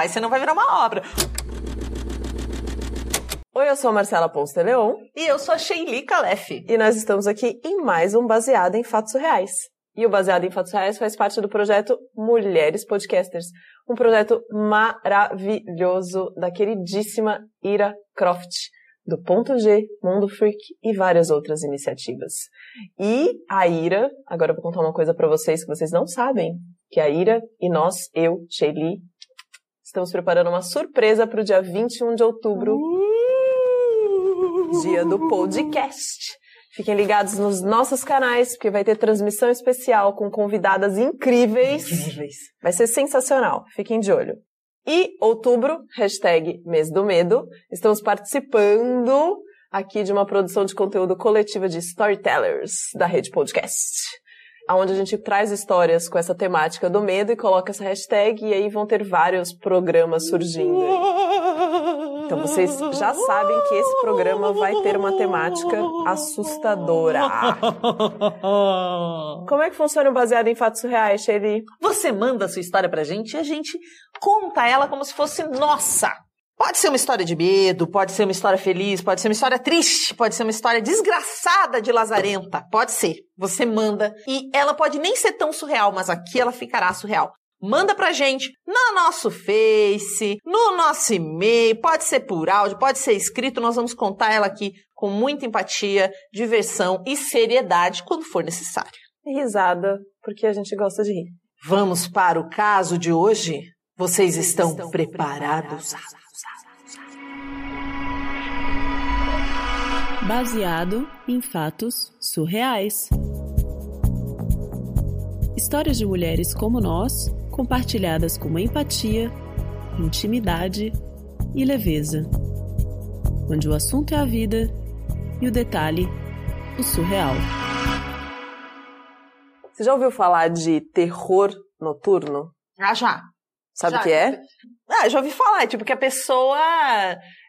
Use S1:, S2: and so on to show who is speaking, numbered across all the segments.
S1: Vai, você não vai virar uma obra.
S2: Oi, eu sou a Marcela Ponce Leon.
S1: E eu sou a Sheili Calef.
S2: E nós estamos aqui em mais um Baseado em Fatos Reais. E o Baseado em Fatos Reais faz parte do projeto Mulheres Podcasters, um projeto maravilhoso da queridíssima Ira Croft, do Ponto G, Mundo Freak e várias outras iniciativas. E a Ira, agora eu vou contar uma coisa para vocês que vocês não sabem, que a Ira e nós, eu, Sheili, estamos preparando uma surpresa para o dia 21 de outubro, dia do podcast. Fiquem ligados nos nossos canais, porque vai ter transmissão especial com convidadas incríveis.
S1: Incríveis.
S2: Vai ser sensacional. Fiquem de olho. E outubro, hashtag mês do medo, estamos participando aqui de uma produção de conteúdo coletiva de storytellers da Rede Podcast. Onde a gente traz histórias com essa temática do medo e coloca essa hashtag e aí vão ter vários programas surgindo. Então vocês já sabem que esse programa vai ter uma temática assustadora. Como é que funciona o baseado em fatos reais, Shelly?
S1: Você manda a sua história pra gente e a gente conta ela como se fosse nossa. Pode ser uma história de medo, pode ser uma história feliz, pode ser uma história triste, pode ser uma história desgraçada de lazarenta. Pode ser. Você manda e ela pode nem ser tão surreal, mas aqui ela ficará surreal. Manda pra gente no nosso Face, no nosso e-mail, pode ser por áudio, pode ser escrito, nós vamos contar ela aqui com muita empatia, diversão e seriedade quando for necessário.
S2: E risada, porque a gente gosta de rir.
S1: Vamos para o caso de hoje? Vocês estão, estão preparados?
S3: Baseado em fatos surreais. Histórias de mulheres como nós compartilhadas com uma empatia, intimidade e leveza, onde o assunto é a vida e o detalhe, o surreal.
S2: Você já ouviu falar de terror noturno?
S1: Ah, já.
S2: Sabe o que é?
S1: Ah, já ouvi falar. É tipo que a pessoa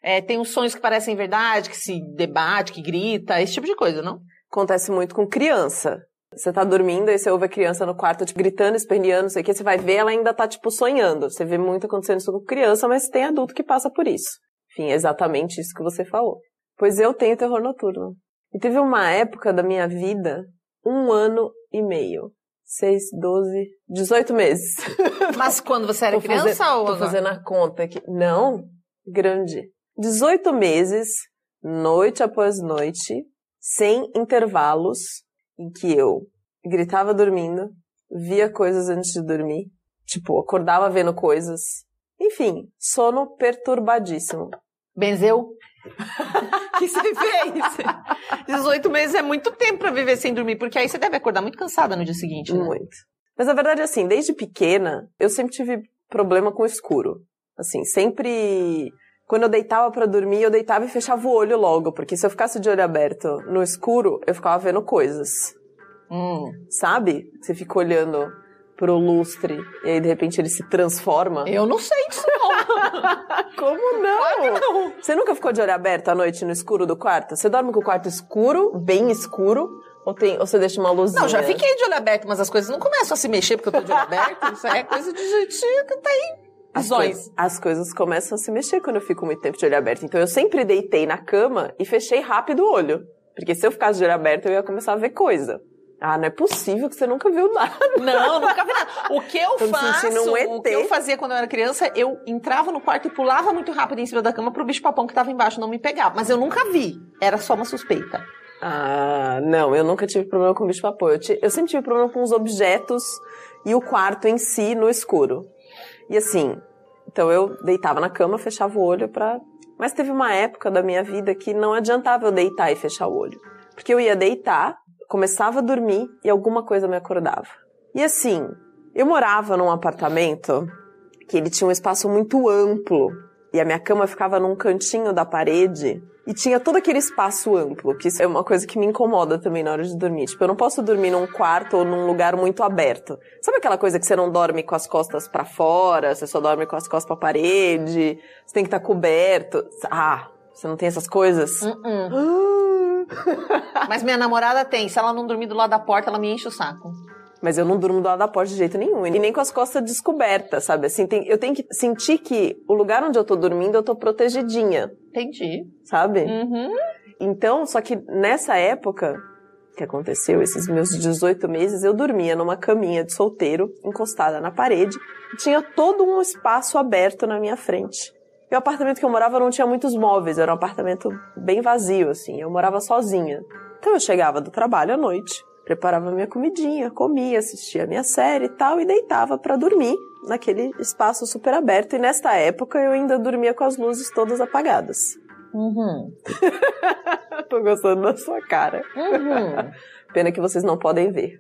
S1: é, tem uns sonhos que parecem verdade, que se debate, que grita, esse tipo de coisa, não?
S2: Acontece muito com criança. Você tá dormindo e você ouve a criança no quarto, tipo, gritando, esperneando, não sei o que, você vai ver, ela ainda tá, tipo, sonhando. Você vê muito acontecendo isso com criança, mas tem adulto que passa por isso. Enfim, é exatamente isso que você falou. Pois eu tenho terror noturno. E teve uma época da minha vida, um ano e meio. Seis, doze, dezoito meses.
S1: Mas quando você era criança
S2: fazer,
S1: ou
S2: Tô
S1: agora?
S2: fazendo a conta aqui. Não, grande. Dezoito meses, noite após noite, sem intervalos, em que eu gritava dormindo, via coisas antes de dormir, tipo, acordava vendo coisas. Enfim, sono perturbadíssimo.
S1: Benzeu? que você fez? 18 meses é muito tempo pra viver sem dormir, porque aí você deve acordar muito cansada no dia seguinte, né?
S2: Muito. Mas a verdade é assim, desde pequena, eu sempre tive problema com o escuro. Assim, sempre quando eu deitava para dormir, eu deitava e fechava o olho logo, porque se eu ficasse de olho aberto no escuro, eu ficava vendo coisas.
S1: Hum.
S2: Sabe? Você fica olhando pro lustre e aí de repente ele se transforma.
S1: Eu não sei disso.
S2: Como não?
S1: Não?
S2: Você nunca ficou de olho aberto à noite no escuro do quarto? Você dorme com o quarto escuro, bem escuro, ou, tem, ou você deixa uma luzinha?
S1: Não, já fiquei de olho aberto, mas as coisas não começam a se mexer porque eu tô de olho aberto. Isso é coisa de jeitinho que tá aí.
S2: As,
S1: Zóis.
S2: coisas, as coisas começam a se mexer quando eu fico muito tempo de olho aberto. Então eu sempre deitei na cama e fechei rápido o olho. Porque se eu ficasse de olho aberto, eu ia começar a ver coisa. Ah, não é possível que você nunca viu nada.
S1: Não, nunca vi nada. O que eu
S2: Tô
S1: faço,
S2: um ET.
S1: o que eu fazia quando eu era criança, eu entrava no quarto e pulava muito rápido em cima da cama pro bicho papão que tava embaixo não me pegar. Mas eu nunca vi. Era só uma suspeita.
S2: Ah, não, eu nunca tive problema com bicho papão. Eu, eu sempre tive problema com os objetos e o quarto em si no escuro. E assim, então eu deitava na cama, fechava o olho pra. Mas teve uma época da minha vida que não adiantava eu deitar e fechar o olho. Porque eu ia deitar, começava a dormir e alguma coisa me acordava. E assim, eu morava num apartamento que ele tinha um espaço muito amplo e a minha cama ficava num cantinho da parede e tinha todo aquele espaço amplo, que isso é uma coisa que me incomoda também na hora de dormir. Tipo, eu não posso dormir num quarto ou num lugar muito aberto. Sabe aquela coisa que você não dorme com as costas pra fora, você só dorme com as costas pra parede, você tem que estar coberto. Ah, você não tem essas coisas?
S1: Uh-uh. Mas minha namorada tem. Se ela não dormir do lado da porta, ela me enche o saco.
S2: Mas eu não durmo do lado da porta de jeito nenhum. E nem com as costas descobertas, sabe? Assim, tem, eu tenho que sentir que o lugar onde eu tô dormindo, eu tô protegidinha.
S1: Entendi.
S2: Sabe?
S1: Uhum.
S2: Então, só que nessa época que aconteceu, esses meus 18 meses, eu dormia numa caminha de solteiro, encostada na parede, e tinha todo um espaço aberto na minha frente. E o apartamento que eu morava não tinha muitos móveis, era um apartamento bem vazio, assim, eu morava sozinha. Então eu chegava do trabalho à noite, preparava minha comidinha, comia, assistia a minha série e tal, e deitava para dormir naquele espaço super aberto. E nesta época eu ainda dormia com as luzes todas apagadas.
S1: Uhum.
S2: Tô gostando da sua cara.
S1: Uhum.
S2: Pena que vocês não podem ver.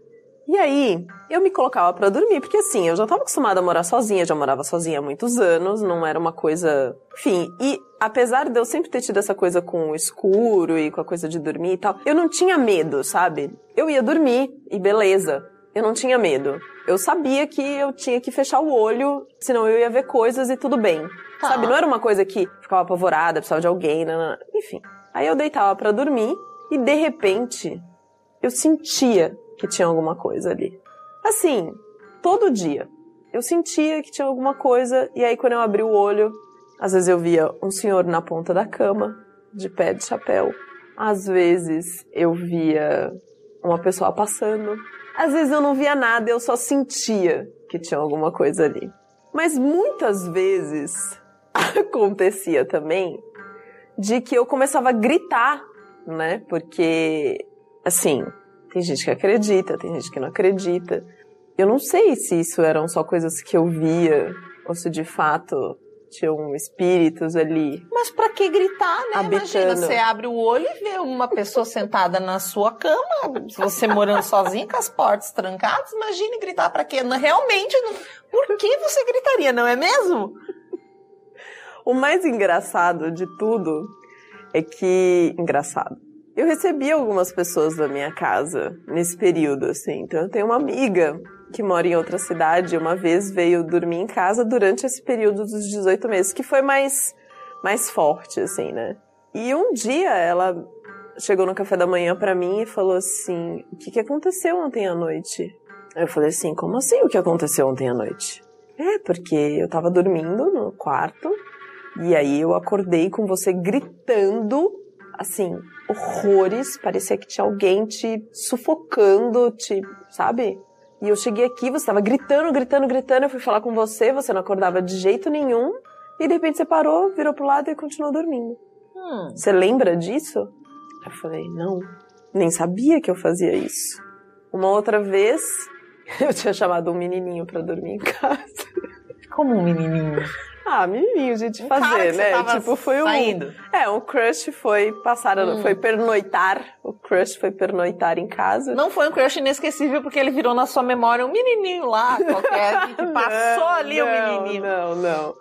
S2: E aí, eu me colocava para dormir, porque assim, eu já tava acostumada a morar sozinha, já morava sozinha há muitos anos, não era uma coisa. Enfim, e apesar de eu sempre ter tido essa coisa com o escuro e com a coisa de dormir e tal, eu não tinha medo, sabe? Eu ia dormir e beleza. Eu não tinha medo. Eu sabia que eu tinha que fechar o olho, senão eu ia ver coisas e tudo bem.
S1: Tá.
S2: Sabe? Não era uma coisa que ficava apavorada, precisava de alguém, não, não. enfim. Aí eu deitava para dormir e de repente eu sentia que tinha alguma coisa ali. Assim, todo dia. Eu sentia que tinha alguma coisa e aí quando eu abri o olho, às vezes eu via um senhor na ponta da cama, de pé de chapéu. Às vezes eu via uma pessoa passando. Às vezes eu não via nada, eu só sentia que tinha alguma coisa ali. Mas muitas vezes acontecia também de que eu começava a gritar, né? Porque, assim, tem gente que acredita, tem gente que não acredita. Eu não sei se isso eram só coisas que eu via ou se de fato tinham espíritos ali.
S1: Mas pra que gritar, né? Imagina,
S2: Habitando.
S1: você abre o olho e vê uma pessoa sentada na sua cama, você morando sozinha com as portas trancadas, imagine gritar pra quê? Realmente, não... por que você gritaria, não é mesmo?
S2: O mais engraçado de tudo é que. Engraçado. Eu recebi algumas pessoas da minha casa nesse período, assim. Então eu tenho uma amiga que mora em outra cidade, uma vez veio dormir em casa durante esse período dos 18 meses, que foi mais, mais forte, assim, né? E um dia ela chegou no café da manhã pra mim e falou assim: O que, que aconteceu ontem à noite? Eu falei assim: Como assim o que aconteceu ontem à noite? É, porque eu tava dormindo no quarto e aí eu acordei com você gritando, assim, horrores. Parecia que tinha alguém te sufocando, te, sabe? E eu cheguei aqui, você tava gritando, gritando, gritando. Eu fui falar com você, você não acordava de jeito nenhum. E de repente você parou, virou pro lado e continuou dormindo.
S1: Hum,
S2: Você lembra disso? Eu falei, não, nem sabia que eu fazia isso. Uma outra vez, eu tinha chamado um menininho pra dormir em casa.
S1: como um menininho.
S2: Ah, menininho, gente,
S1: Um cara
S2: fazer, né? Tipo, foi um.
S1: saindo.
S2: É, um crush foi passar,
S1: Hum.
S2: foi pernoitar. O crush foi pernoitar em casa.
S1: Não foi um crush inesquecível porque ele virou na sua memória um menininho lá, qualquer, que passou
S2: Não,
S1: ali o menininho.
S2: Não, não.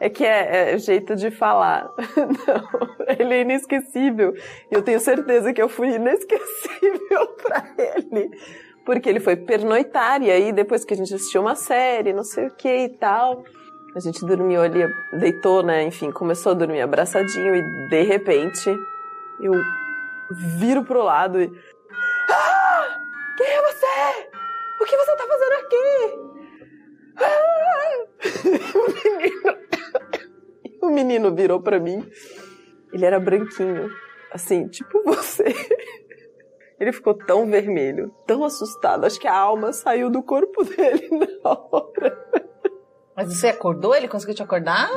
S2: É que é, é jeito de falar. Não, ele é inesquecível. E eu tenho certeza que eu fui inesquecível pra ele. Porque ele foi pernoitar, e aí depois que a gente assistiu uma série, não sei o que e tal, a gente dormiu ali, deitou, né? Enfim, começou a dormir abraçadinho e de repente eu viro pro lado e. Ah! Quem é você? O que você tá fazendo aqui? Ah! o menino. o menino virou pra mim. Ele era branquinho. Assim, tipo você. Ele ficou tão vermelho, tão assustado. Acho que a alma saiu do corpo dele na hora.
S1: Mas você acordou? Ele conseguiu te acordar?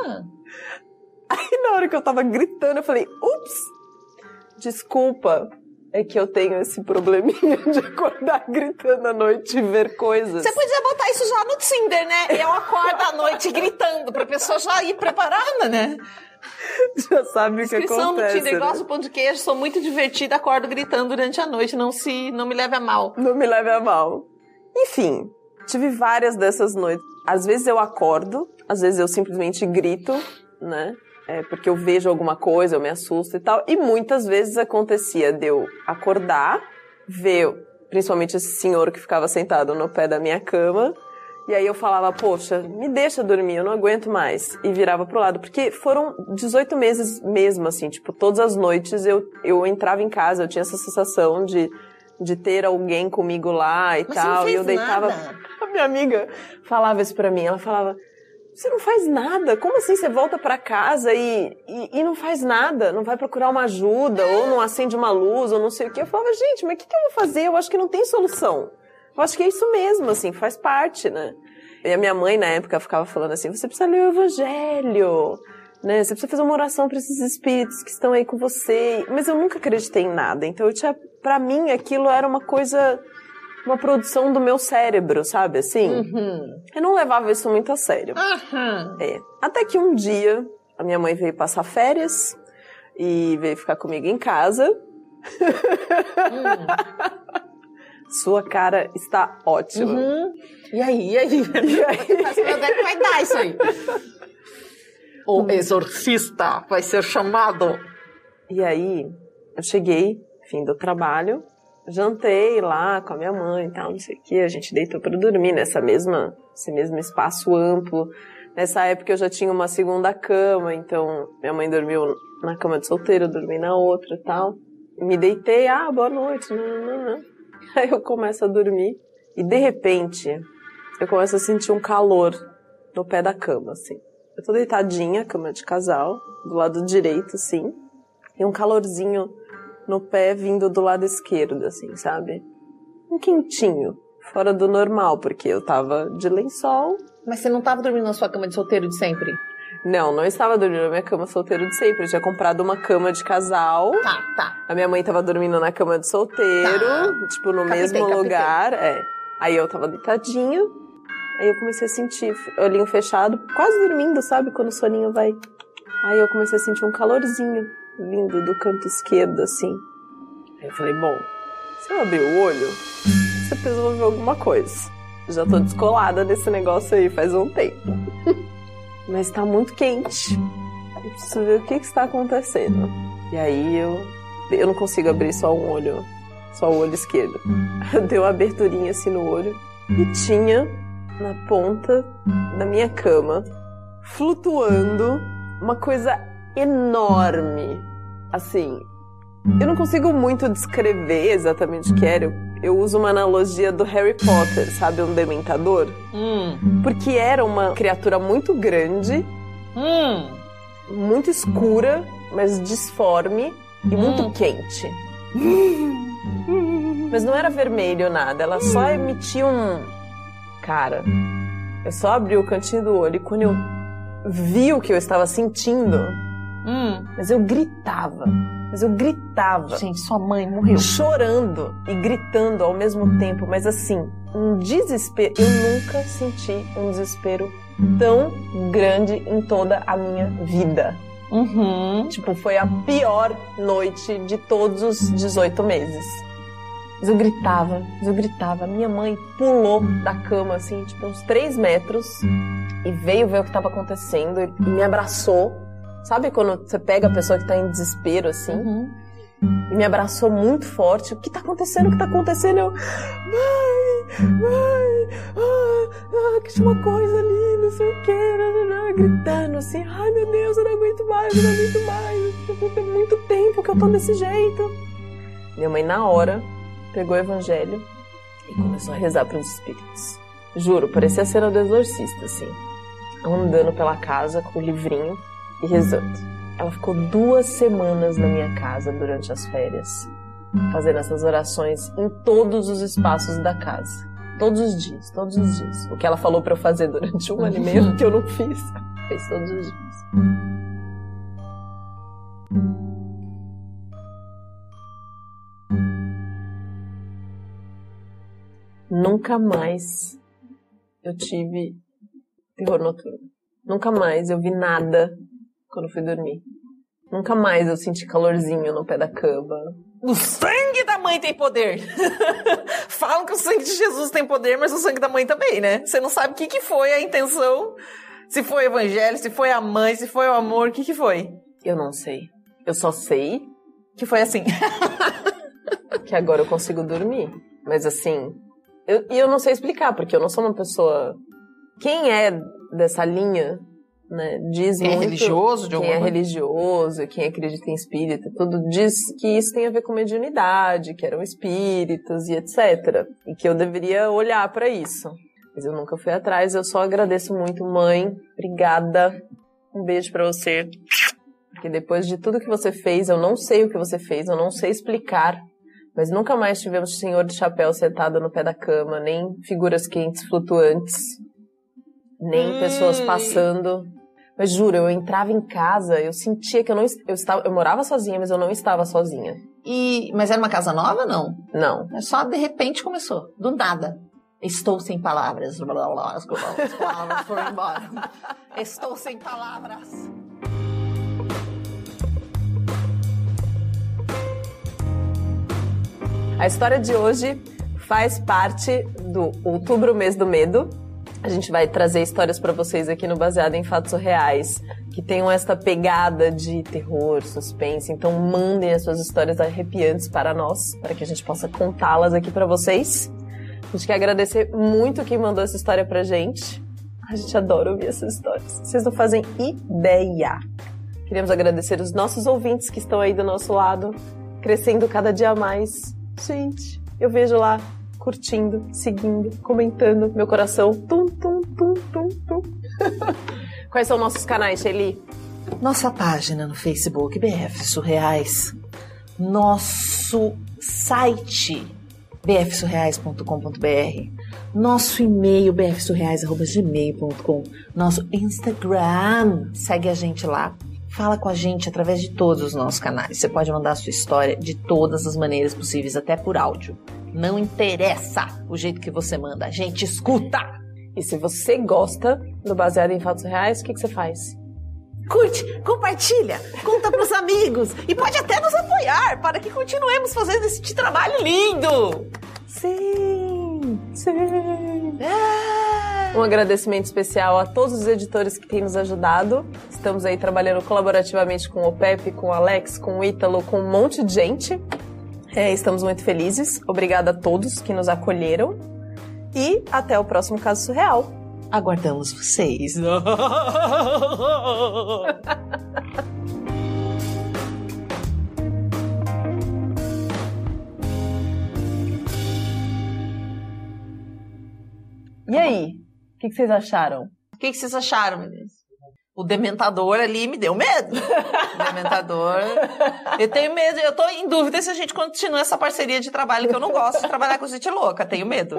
S2: Aí na hora que eu tava gritando, eu falei, ups! Desculpa, é que eu tenho esse probleminha de acordar gritando à noite e ver coisas.
S1: Você podia botar isso já no Tinder, né? Eu acordo à noite gritando, pra pessoa já ir preparada, né?
S2: Já sabe o que
S1: Inscrição no
S2: acontece.
S1: Tinder,
S2: né?
S1: gosto do pão de queijo, sou muito divertida, acordo gritando durante a noite, não se, não me leve a mal.
S2: Não me leve a mal. Enfim, tive várias dessas noites. Às vezes eu acordo, às vezes eu simplesmente grito, né? É, porque eu vejo alguma coisa, eu me assusto e tal. E muitas vezes acontecia de eu acordar, ver principalmente esse senhor que ficava sentado no pé da minha cama. E aí eu falava, poxa, me deixa dormir, eu não aguento mais. E virava pro lado. Porque foram 18 meses mesmo, assim, tipo, todas as noites eu, eu entrava em casa, eu tinha essa sensação de de ter alguém comigo lá e
S1: Mas
S2: tal. e eu deitava.
S1: nada.
S2: Minha amiga falava isso pra mim. Ela falava: Você não faz nada. Como assim você volta pra casa e, e, e não faz nada? Não vai procurar uma ajuda, ou não acende uma luz, ou não sei o quê. Eu falava: Gente, mas o que, que eu vou fazer? Eu acho que não tem solução. Eu acho que é isso mesmo, assim, faz parte, né? E a minha mãe, na época, ficava falando assim: Você precisa ler o Evangelho. Né? Você precisa fazer uma oração para esses espíritos que estão aí com você. Mas eu nunca acreditei em nada. Então para mim, aquilo era uma coisa, uma produção do meu cérebro, sabe? Assim,
S1: Uhum.
S2: eu não levava isso muito a sério.
S1: Uhum.
S2: É. Até que um dia a minha mãe veio passar férias e veio ficar comigo em casa. Sua cara está ótima.
S1: Uhum. E aí, e aí?
S2: E aí?
S1: Mas meu Deus, vai dar isso aí. O exorcista vai ser chamado.
S2: E aí, eu cheguei, fim do trabalho, jantei lá com a minha mãe e tal, não sei o que, a gente deitou para dormir nessa mesma, esse mesmo espaço amplo. Nessa época eu já tinha uma segunda cama, então minha mãe dormiu na cama de solteiro, eu dormi na outra e tal. Me deitei, ah, boa noite, não, não, não. Aí eu começo a dormir e de repente eu começo a sentir um calor no pé da cama, assim. Eu tô deitadinha, cama de casal, do lado direito, assim, e um calorzinho no pé vindo do lado esquerdo, assim, sabe? Um quentinho, fora do normal, porque eu tava de lençol.
S1: Mas você não tava dormindo na sua cama de solteiro de sempre?
S2: Não, não estava dormindo na minha cama solteiro de sempre. Eu tinha comprado uma cama de casal.
S1: Tá, tá.
S2: A minha mãe tava dormindo na cama de solteiro,
S1: Tá.
S2: tipo, no
S1: Captei,
S2: mesmo
S1: captei.
S2: lugar. É. Aí eu tava deitadinha. Aí eu comecei a sentir olhinho fechado, quase dormindo, sabe? Quando o soninho vai. Aí eu comecei a sentir um calorzinho vindo do canto esquerdo, assim. Aí eu falei, bom, se eu abrir o olho, eu vou ver alguma coisa. Já tô descolada desse negócio aí faz um tempo. Mas tá muito quente. Eu preciso ver o que que está acontecendo. E aí eu, eu não consigo abrir só um olho, só o olho esquerdo. Deu uma aberturinha assim no olho e tinha na ponta da minha cama, flutuando, uma coisa enorme. Assim, eu não consigo muito descrever exatamente o que era. Eu, eu uso uma analogia do Harry Potter, sabe? Um dementador.
S1: Hum.
S2: Porque era uma criatura muito grande,
S1: Hum.
S2: muito escura, mas disforme e muito
S1: Hum.
S2: quente. Mas não era vermelho nada, ela só emitia um. Cara, eu só abri o cantinho do olho e quando eu vi o que eu estava sentindo,
S1: Hum.
S2: mas eu gritava, mas eu gritava.
S1: Gente, sua mãe morreu.
S2: chorando e gritando ao mesmo tempo, mas assim, um desespero. Eu nunca senti um desespero tão grande em toda a minha vida.
S1: Uhum.
S2: Tipo, foi a pior noite de todos os 18 meses. Mas eu gritava, mas eu gritava. Minha mãe pulou da cama, assim, tipo, uns 3 metros e veio ver o que estava acontecendo e me abraçou. Sabe quando você pega a pessoa que tá em desespero, assim?
S1: Uhum.
S2: e me abraçou muito forte. O que tá acontecendo? O que tá acontecendo? Eu, mãe, mãe, ah, ah, que tinha uma coisa ali, não sei o que, gritando assim, ai meu Deus, eu não aguento mais, eu não aguento mais, tem muito tempo que eu tô desse jeito. Minha mãe, na hora, pegou o evangelho e começou a rezar para os espíritos. Juro, parecia a cena do exorcista, assim, andando pela casa com o livrinho e rezando. Ela ficou duas semanas na minha casa durante as férias, fazendo essas orações em todos os espaços da casa. Todos os dias, todos os dias. O que ela falou pra eu fazer durante um ano e meio que eu não fiz, fez todos os dias. Nunca mais eu tive terror noturno. Nunca mais eu vi nada quando fui dormir. Nunca mais eu senti calorzinho no pé da cama.
S1: O sangue da mãe tem poder. Falam que o sangue de Jesus tem poder, mas o sangue da mãe também, né? Você não sabe o que, que foi a intenção. Se foi o evangelho, se foi a mãe, se foi o amor, o que, que foi?
S2: Eu não sei. Eu só sei
S1: Que foi assim.
S2: que agora eu consigo dormir. Mas assim, eu, e eu não sei explicar, porque eu não sou uma pessoa. Quem é dessa linha né? Diz
S1: Quem é
S2: muito,
S1: religioso, de
S2: quem é
S1: maneira.
S2: religioso, quem acredita em espírita, tudo diz que isso tem a ver com mediunidade, que eram espíritos e etc. E que eu deveria olhar para isso. Mas eu nunca fui atrás, eu só agradeço muito, mãe. Obrigada. Um beijo para você. Porque depois de tudo que você fez, eu não sei o que você fez, eu não sei explicar. Mas nunca mais tivemos senhor de chapéu sentado no pé da cama, nem figuras quentes flutuantes, nem
S1: Hum.
S2: pessoas passando. Mas juro, eu entrava em casa, eu sentia que eu não eu estava, eu morava sozinha, mas eu não estava sozinha.
S1: E, mas era uma casa nova, não?
S2: Não.
S1: É só de repente começou, do nada. Estou sem palavras. Blá, blá, blá, as palavras foram embora. Estou sem palavras.
S2: A história de hoje faz parte do Outubro Mês do Medo. A gente vai trazer histórias para vocês aqui no Baseado em Fatos Reais, que tenham esta pegada de terror, suspense. Então mandem as suas histórias arrepiantes para nós, para que a gente possa contá-las aqui para vocês. A gente quer agradecer muito quem mandou essa história pra gente. A gente adora ouvir essas histórias. Vocês não fazem ideia. Queremos agradecer os nossos ouvintes que estão aí do nosso lado, crescendo cada dia mais. Gente, eu vejo lá curtindo, seguindo, comentando, meu coração tum tum tum tum tum. Quais são nossos canais, Shelly?
S1: Nossa página no Facebook, BF Surreais. Nosso site, bfsurreais.com.br. Nosso e-mail, bfsurreais.gmail.com. Nosso Instagram, segue a gente lá. Fala com a gente através de todos os nossos canais. Você pode mandar a sua história de todas as maneiras possíveis, até por áudio. Não interessa o jeito que você manda, a gente escuta!
S2: E se você gosta do Baseado em Fatos Reais, o que, que você faz?
S1: Curte, compartilha, conta pros amigos e pode até nos apoiar para que continuemos fazendo esse trabalho lindo.
S2: Sim, sim.
S1: É.
S2: Um agradecimento especial a todos os editores que têm nos ajudado. Estamos aí trabalhando colaborativamente com o Pepe, com o Alex, com o Ítalo, com um monte de gente. É, estamos muito felizes. Obrigada a todos que nos acolheram. E até o próximo caso surreal.
S1: Aguardamos vocês.
S2: E aí? O que, que vocês acharam?
S1: O que, que vocês acharam, meninas? O dementador ali me deu medo. O dementador. Eu tenho medo, eu tô em dúvida se a gente continua essa parceria de trabalho, que eu não gosto de trabalhar com gente louca. Tenho medo.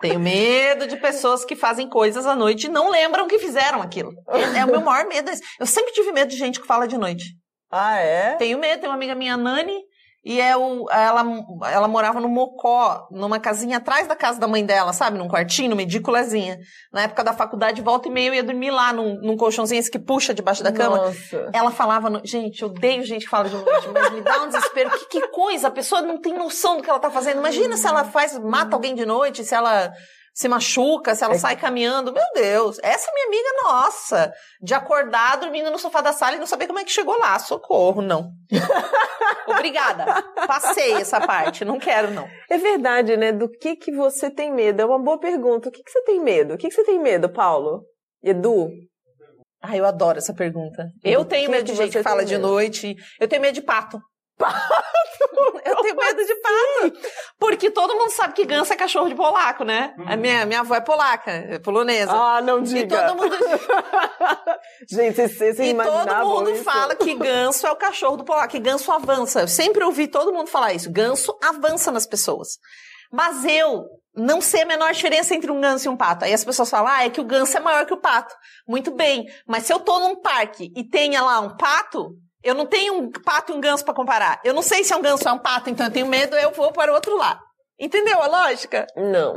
S1: Tenho medo de pessoas que fazem coisas à noite e não lembram que fizeram aquilo. É, é o meu maior medo. Eu sempre tive medo de gente que fala de noite.
S2: Ah, é?
S1: Tenho medo, tem uma amiga minha, Nani, e é o, ela, ela morava no Mocó, numa casinha atrás da casa da mãe dela, sabe? Num quartinho, numa edículazinha. Na época da faculdade, volta e meia, eu ia dormir lá num, num colchãozinho esse que puxa debaixo da cama.
S2: Nossa.
S1: Ela falava, no... gente, eu odeio gente que fala de noite, mas me dá um desespero. Que, que coisa, a pessoa não tem noção do que ela tá fazendo. Imagina se ela faz, mata alguém de noite, se ela se machuca, se ela
S2: É-
S1: sai caminhando. Meu Deus, essa minha amiga, nossa, de acordar dormindo no sofá da sala e não saber como é que chegou lá. Socorro, não. Obrigada. Passei essa parte, não quero, não.
S2: É verdade, né? Do que que você tem medo? É uma boa pergunta. O que que você tem medo? O que que você tem medo, Paulo? Edu?
S1: Ai, eu adoro essa pergunta. Eu tenho medo de gente que fala de noite. Eu tenho medo de pato. Eu tenho medo de pato. Porque todo mundo sabe que ganso é cachorro de polaco, né? A minha, minha avó é polaca, é polonesa.
S2: Ah, não
S1: e
S2: diga.
S1: todo mundo,
S2: Gente, vocês, vocês
S1: e todo mundo
S2: isso?
S1: fala que ganso é o cachorro do polaco, que ganso avança. Eu sempre ouvi todo mundo falar isso. Ganso avança nas pessoas. Mas eu não sei a menor diferença entre um ganso e um pato. Aí as pessoas falam, ah, é que o ganso é maior que o pato. Muito bem, mas se eu tô num parque e tenha lá um pato, eu não tenho um pato e um ganso para comparar. Eu não sei se é um ganso ou é um pato, então eu tenho medo, eu vou para o outro lado. Entendeu a lógica?
S2: Não.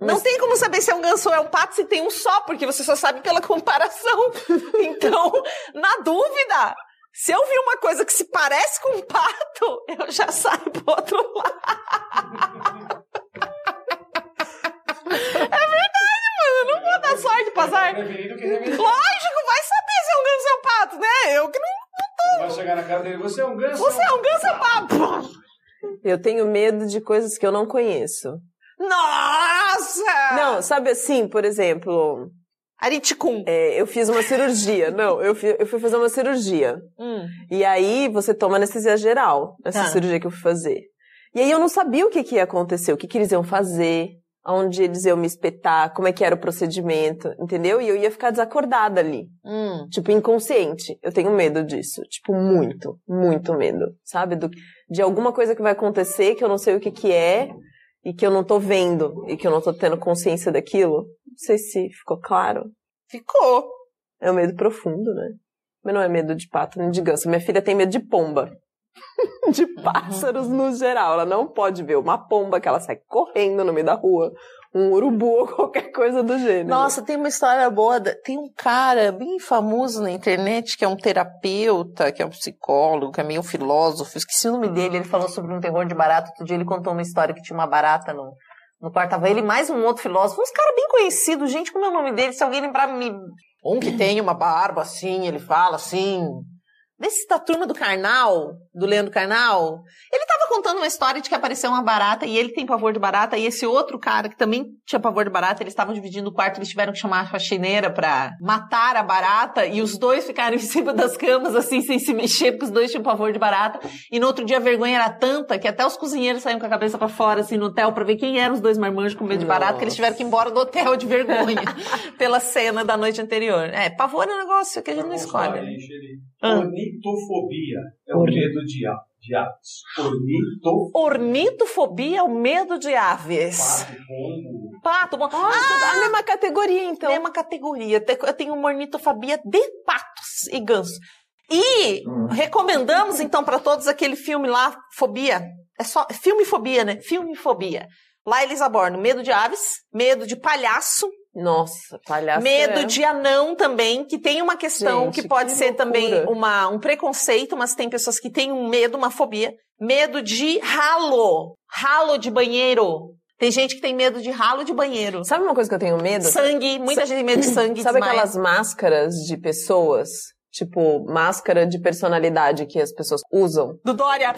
S1: Não
S2: Mas-
S1: tem como saber se é um ganso ou é um pato se tem um só, porque você só sabe pela comparação. Então, na dúvida, se eu vi uma coisa que se parece com um pato, eu já saio pro outro lado. É verdade, mano. Eu não vou dar sorte pra azar. Lógico, vai saber se é um ganso ou é um pato, né? Eu que não.
S4: Vai chegar na casa dele, você é um ganso.
S1: Você é um ganso pato?
S2: Eu tenho medo de coisas que eu não conheço.
S1: Nossa!
S2: Não, sabe assim, por exemplo,
S1: Ariticum.
S2: É, eu fiz uma cirurgia. Não, eu, fi- eu fui fazer uma cirurgia.
S1: Hum.
S2: E aí você toma anestesia geral nessa
S1: Tá.
S2: cirurgia que eu fui fazer. E aí eu não sabia o que, que ia acontecer, o que, que eles iam fazer, aonde eles iam me espetar, como é que era o procedimento, entendeu? E eu ia ficar desacordada ali.
S1: Hum.
S2: Tipo, inconsciente. Eu tenho medo disso. Tipo, muito, muito medo. Sabe? Do, de alguma coisa que vai acontecer que eu não sei o que que é e que eu não tô vendo e que eu não tô tendo consciência daquilo. Não sei se ficou claro.
S1: Ficou.
S2: É um medo profundo, né? Mas não é medo de pato nem de ganso. Minha filha tem medo de pomba. de pássaros no geral. Ela não pode ver uma pomba que ela sai correndo no meio da rua. Um urubu ou qualquer coisa do gênero.
S1: Nossa, tem uma história boa. Tem um cara bem famoso na internet que é um terapeuta, que é um psicólogo, que é meio filósofo. Esqueci o nome dele. Ele falou sobre um terror de barata. Outro dia ele contou uma história que tinha uma barata no, no quarto. Ele e mais um outro filósofo. Uns caras bem conhecidos. Gente, como é o nome dele? Se alguém lembrar, me. Um que tem uma barba assim, ele fala assim. Desse da turma do Karnal, do Leandro Karnal, ele tava contando uma história de que apareceu uma barata e ele tem pavor de barata e esse outro cara que também tinha pavor de barata, eles estavam dividindo o quarto, eles tiveram que chamar a faxineira pra matar a barata e os dois ficaram em cima das camas assim, sem se mexer, porque os dois tinham pavor de barata e no outro dia a vergonha era tanta que até os cozinheiros saíram com a cabeça pra fora assim no hotel pra ver quem eram os dois marmanjos com medo de barata, que eles tiveram que ir embora do hotel de vergonha pela cena da noite anterior. É, pavor é um negócio que a gente não escolhe. Ah.
S4: Ornitofobia é o medo de, a- de aves. Ornitofobia.
S1: Ornitofobia é o medo de aves.
S4: Pato, pombo.
S1: Pato, bom.
S2: Ah, a mesma categoria, então.
S1: mesma categoria. Te- Eu tenho uma ornitofobia de patos e gansos. E recomendamos, então, para todos aquele filme lá, Fobia. É só filme fobia, né? Filme fobia. Lá eles abordam medo de aves, medo de palhaço,
S2: Nossa, palhaço.
S1: medo
S2: é...
S1: de anão também, que tem uma questão
S2: Gente,
S1: que pode
S2: que
S1: ser
S2: loucura.
S1: também uma, um preconceito, mas tem pessoas que têm um medo, uma fobia. Medo de ralo, ralo de banheiro. Tem gente que tem medo de ralo de banheiro.
S2: Sabe uma coisa que eu tenho medo?
S1: Sangue, muita gente tem medo de sangue.
S2: Sabe
S1: desmaia.
S2: aquelas máscaras de pessoas? Tipo, máscara de personalidade que as pessoas usam?
S1: Do Dória.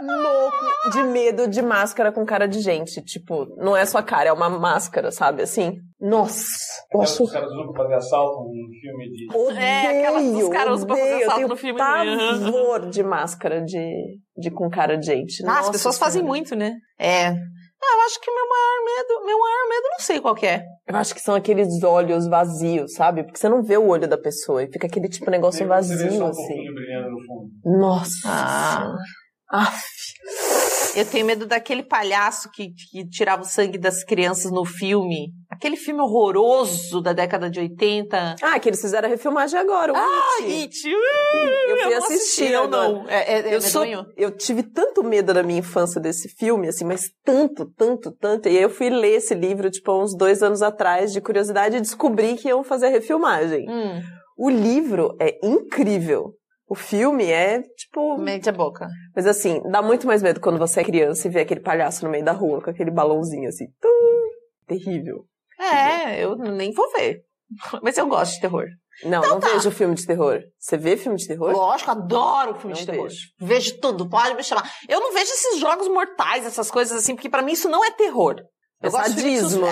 S2: Louco de medo de máscara com cara de gente. Tipo, não é sua cara, é uma máscara, sabe? Assim. Nossa, eu acho
S4: Os caras usam pra fazer assalto num filme de.
S2: Odeio,
S1: É, aquelas que os caras usam pra fazer assalto no filme.
S2: pavor de máscara de, de com cara de gente.
S1: Ah, as pessoas fazem muito, né? É. Ah, eu acho que o meu maior medo, meu maior medo não sei qual que é.
S2: Eu acho que são aqueles olhos vazios, sabe? Porque você não vê o olho da pessoa e fica aquele tipo negócio vazio,
S4: um
S2: assim.
S4: no fundo.
S2: Nossa.
S1: Ah.
S2: Aff.
S1: Eu tenho medo daquele palhaço que, que tirava o sangue das crianças no filme. Aquele filme horroroso da década de 80.
S2: Ah, que eles fizeram a refilmagem agora, o
S1: Ah,
S2: It.
S1: It!
S2: Eu fui
S1: não
S2: assistir
S1: assisti, eu
S2: agora.
S1: não. É, é, é
S2: Eu, sou, eu tive tanto medo na minha infância desse filme, assim, mas tanto, tanto, tanto. E aí eu fui ler esse livro, tipo, há uns dois anos atrás, de curiosidade, e descobri que iam fazer a refilmagem.
S1: Hum,
S2: O livro é incrível. O filme é, tipo...
S1: mente a boca.
S2: Mas assim, dá muito mais medo quando você é criança e vê aquele palhaço no meio da rua, com aquele balãozinho assim. Tum, terrível.
S1: É, eu nem vou ver. Mas eu gosto de terror.
S2: Não, não vejo filme de terror. Você vê filme de terror?
S1: Lógico, adoro filme
S2: Não
S1: de terror.
S2: vejo.
S1: Vejo tudo, pode me chamar. Eu não vejo esses jogos mortais, essas coisas assim, porque pra mim isso não é terror.
S2: É
S1: gosto de sus-
S2: né?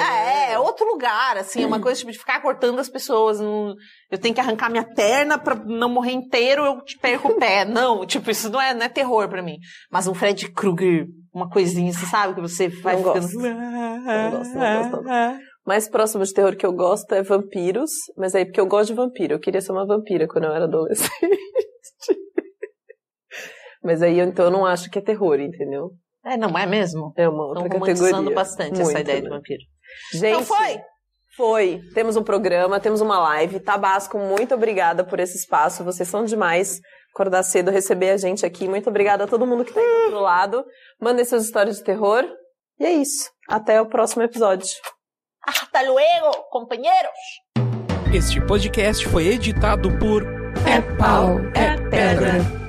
S1: É, é outro lugar, assim, é uma coisa tipo, de ficar cortando as pessoas. não- Eu tenho que arrancar minha perna pra não morrer inteiro, eu te perco o pé. Não, tipo, isso não é, não é terror pra mim. Mas um Fred Krueger, uma coisinha, você sabe, que você vai
S2: Não
S1: ficando...
S2: gosto. Não gosto, não gosto, não. Mais próximo de terror que eu gosto é vampiros, mas aí porque eu gosto de vampiro. Eu queria ser uma vampira quando eu era adolescente. mas aí então eu não acho que é terror, entendeu?
S1: É, não é mesmo?
S2: É uma
S1: Estão
S2: outra categoria.
S1: bastante essa
S2: Muito,
S1: ideia de
S2: né?
S1: vampiro.
S2: Gente,
S1: Então foi!
S2: Foi. Temos um programa, temos uma live. Tabasco, muito obrigada por esse espaço. Vocês são demais. Acordar cedo, receber a gente aqui. Muito obrigada a todo mundo que tá aí do outro lado. Mandem suas histórias de terror. E é isso. Até o próximo episódio.
S1: Hasta luego, companheiros!
S5: Este podcast foi editado por
S3: É pau, é pedra.